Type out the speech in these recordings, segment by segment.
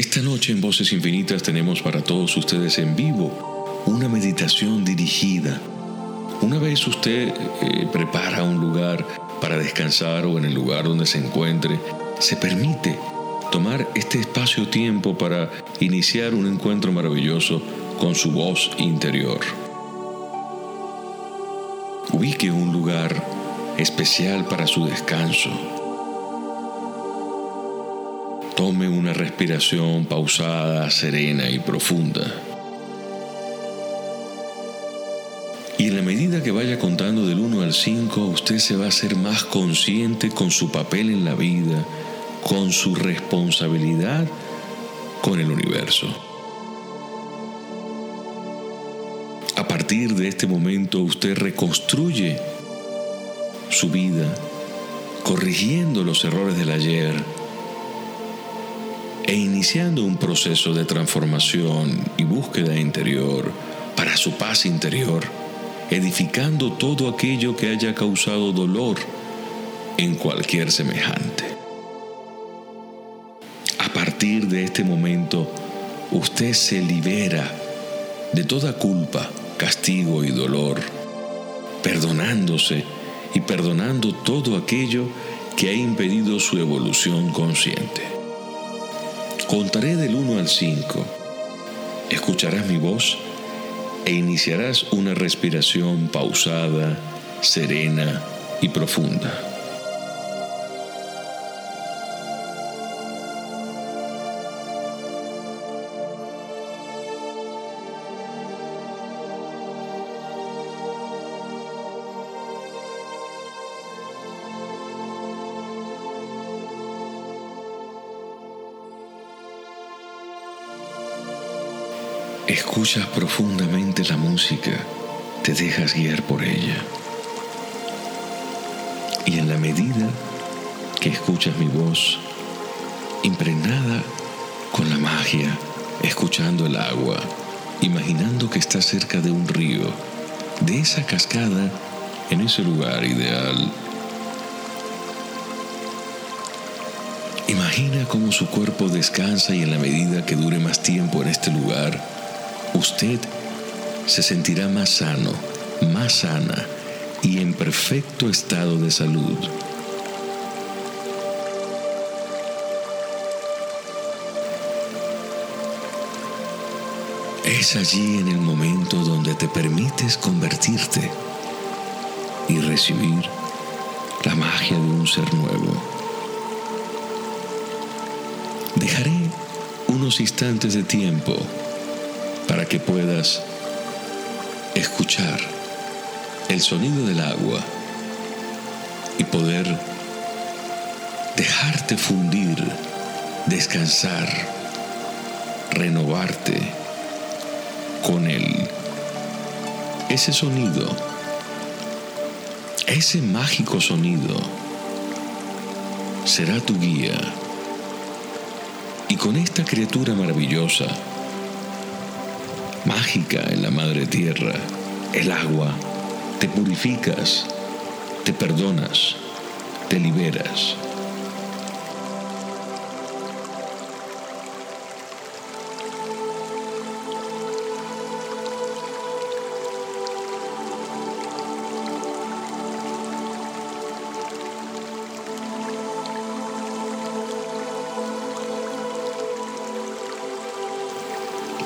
Esta noche en Voces Infinitas tenemos para todos ustedes en vivo una meditación dirigida. Una vez usted eh, prepara un lugar para descansar o en el lugar donde se encuentre, se permite tomar este espacio-tiempo para iniciar un encuentro maravilloso con su voz interior. Ubique un lugar especial para su descanso. Tome una respiración pausada, serena y profunda. Y en la medida que vaya contando del 1 al 5, usted se va a hacer más consciente con su papel en la vida, con su responsabilidad con el universo. A partir de este momento usted reconstruye su vida corrigiendo los errores del ayer e iniciando un proceso de transformación y búsqueda interior para su paz interior, edificando todo aquello que haya causado dolor en cualquier semejante. A partir de este momento, usted se libera de toda culpa, castigo y dolor, perdonándose y perdonando todo aquello que ha impedido su evolución consciente. Contaré del 1 al 5. Escucharás mi voz e iniciarás una respiración pausada, serena y profunda. Escuchas profundamente la música, te dejas guiar por ella. Y en la medida que escuchas mi voz, impregnada con la magia, escuchando el agua, imaginando que estás cerca de un río, de esa cascada, en ese lugar ideal. Imagina cómo su cuerpo descansa y en la medida que dure más tiempo en este lugar, usted se sentirá más sano, más sana y en perfecto estado de salud. Es allí en el momento donde te permites convertirte y recibir la magia de un ser nuevo. Dejaré unos instantes de tiempo para que puedas escuchar el sonido del agua y poder dejarte fundir, descansar, renovarte con él. Ese sonido, ese mágico sonido, será tu guía. Y con esta criatura maravillosa, mágica en la madre tierra, el agua, te purificas, te perdonas, te liberas.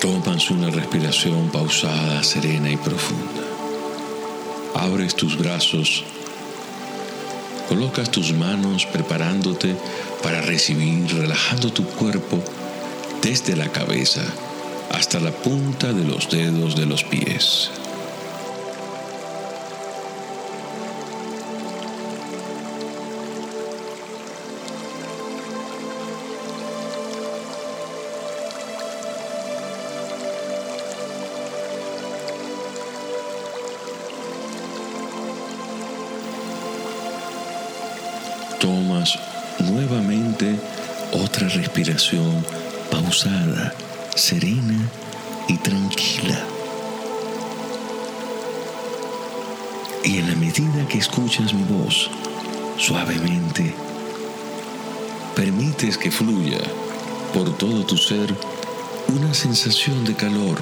Tomas una respiración pausada, serena y profunda. Abres tus brazos, colocas tus manos preparándote para recibir, relajando tu cuerpo desde la cabeza hasta la punta de los dedos de los pies. Tomas nuevamente otra respiración pausada, serena y tranquila. Y en la medida que escuchas mi voz, suavemente, permites que fluya por todo tu ser una sensación de calor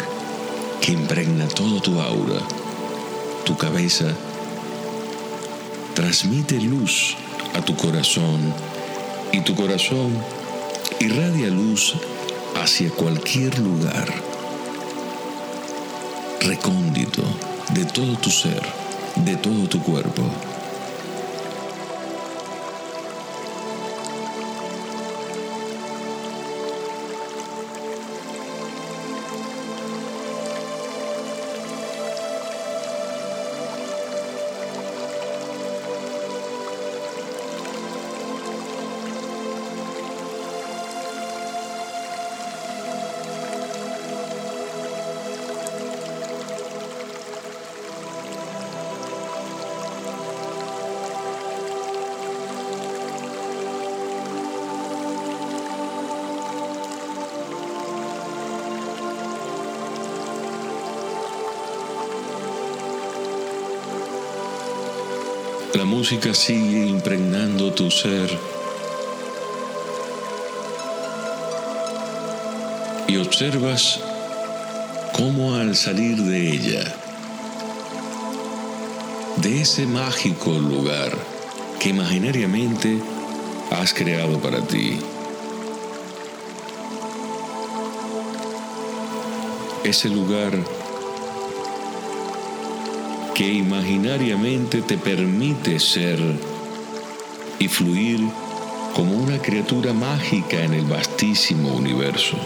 que impregna todo tu aura. Tu cabeza transmite luz a tu corazón y tu corazón irradia luz hacia cualquier lugar recóndito de todo tu ser, de todo tu cuerpo. La música sigue impregnando tu ser. Y observas cómo al salir de ella, de ese mágico lugar que imaginariamente has creado para ti, ese lugar que imaginariamente te permite ser y fluir como una criatura mágica en el vastísimo universo.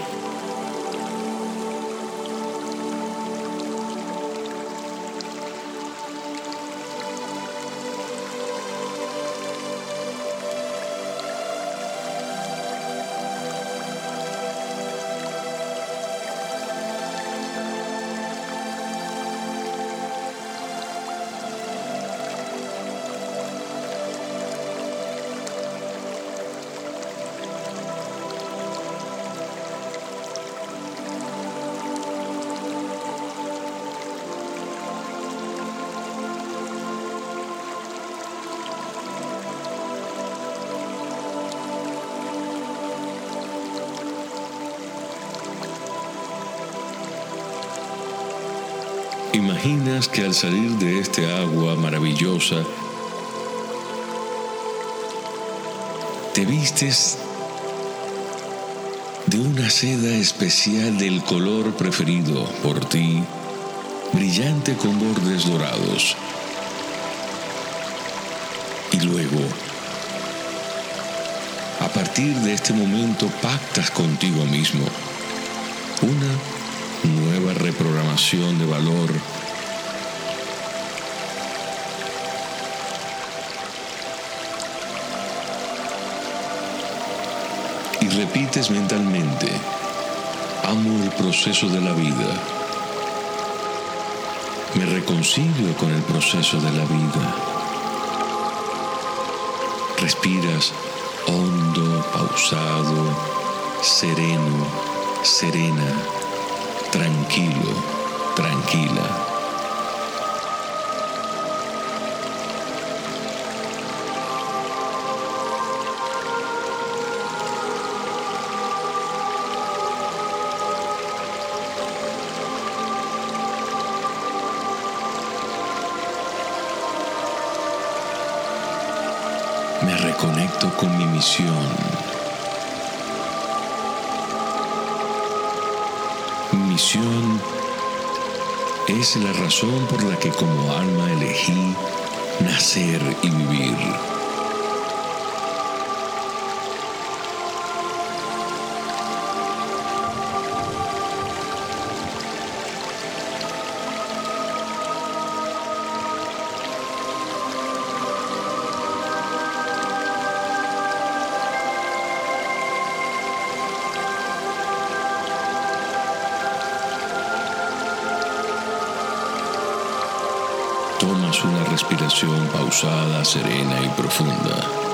Imaginas que al salir de este agua maravillosa, te vistes de una seda especial del color preferido por ti, brillante con bordes dorados. Y luego, a partir de este momento, pactas contigo mismo de valor. Y repites mentalmente, amo el proceso de la vida. Me reconcilio con el proceso de la vida. Respiras hondo, pausado, sereno, serena tranquilo, tranquila. Me reconecto con mi misión misión es la razón por la que como alma elegí nacer y vivir. Respiración pausada, serena y profunda.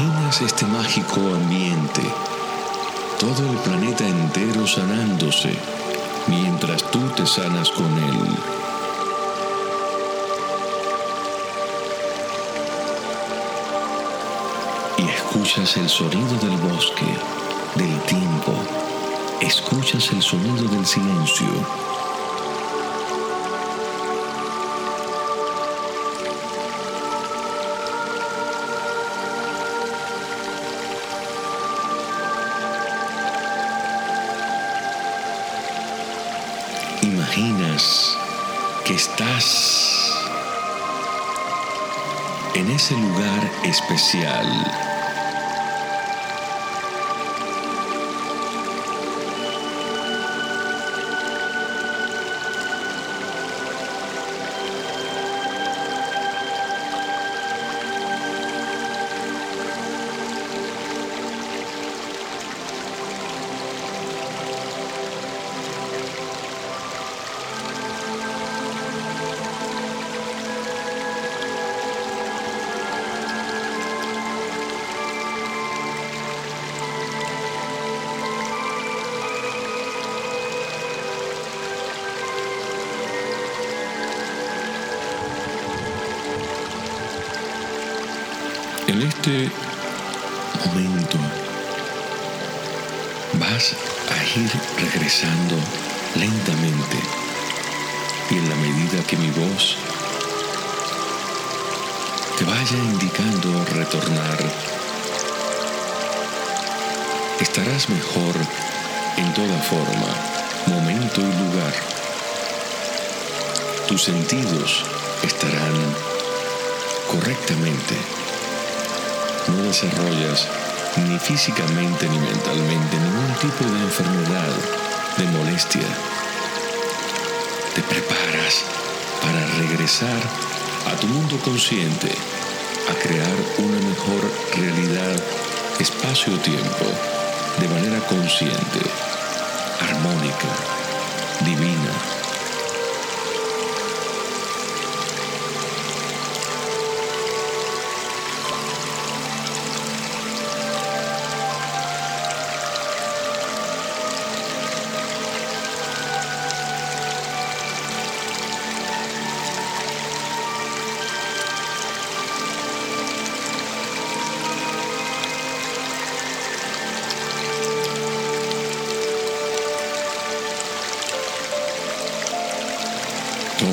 Imaginas este mágico ambiente, todo el planeta entero sanándose mientras tú te sanas con él. Y escuchas el sonido del bosque, del tiempo, escuchas el sonido del silencio ese lugar especial En este momento vas a ir regresando lentamente y en la medida que mi voz te vaya indicando retornar, estarás mejor en toda forma, momento y lugar. Tus sentidos estarán correctamente no desarrollas ni físicamente ni mentalmente ningún tipo de enfermedad, de molestia. Te preparas para regresar a tu mundo consciente, a crear una mejor realidad espacio-tiempo de manera consciente, armónica, divina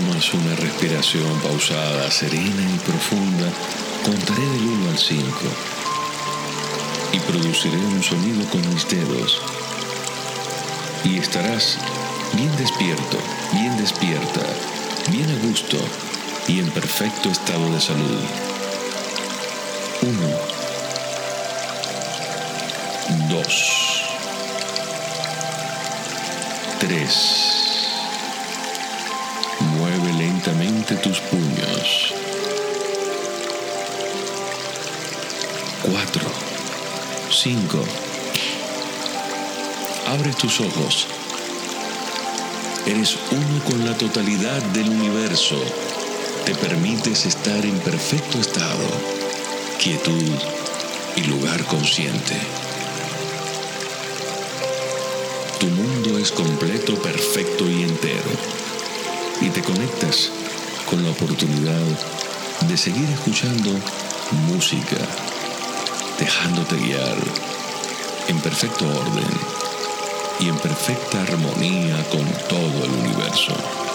Una respiración pausada, serena y profunda. Contaré del 1 al 5 y produciré un sonido con mis dedos. Y estarás bien despierto, bien despierta, bien a gusto y en perfecto estado de salud. 1. 2. 3. Tus puños. 4, 5. Abre tus ojos. Eres uno con la totalidad del universo. Te permites estar en perfecto estado, quietud y lugar consciente. Tu mundo es completo, perfecto y entero y te conectas con la oportunidad de seguir escuchando música, dejándote guiar en perfecto orden y en perfecta armonía con todo el universo.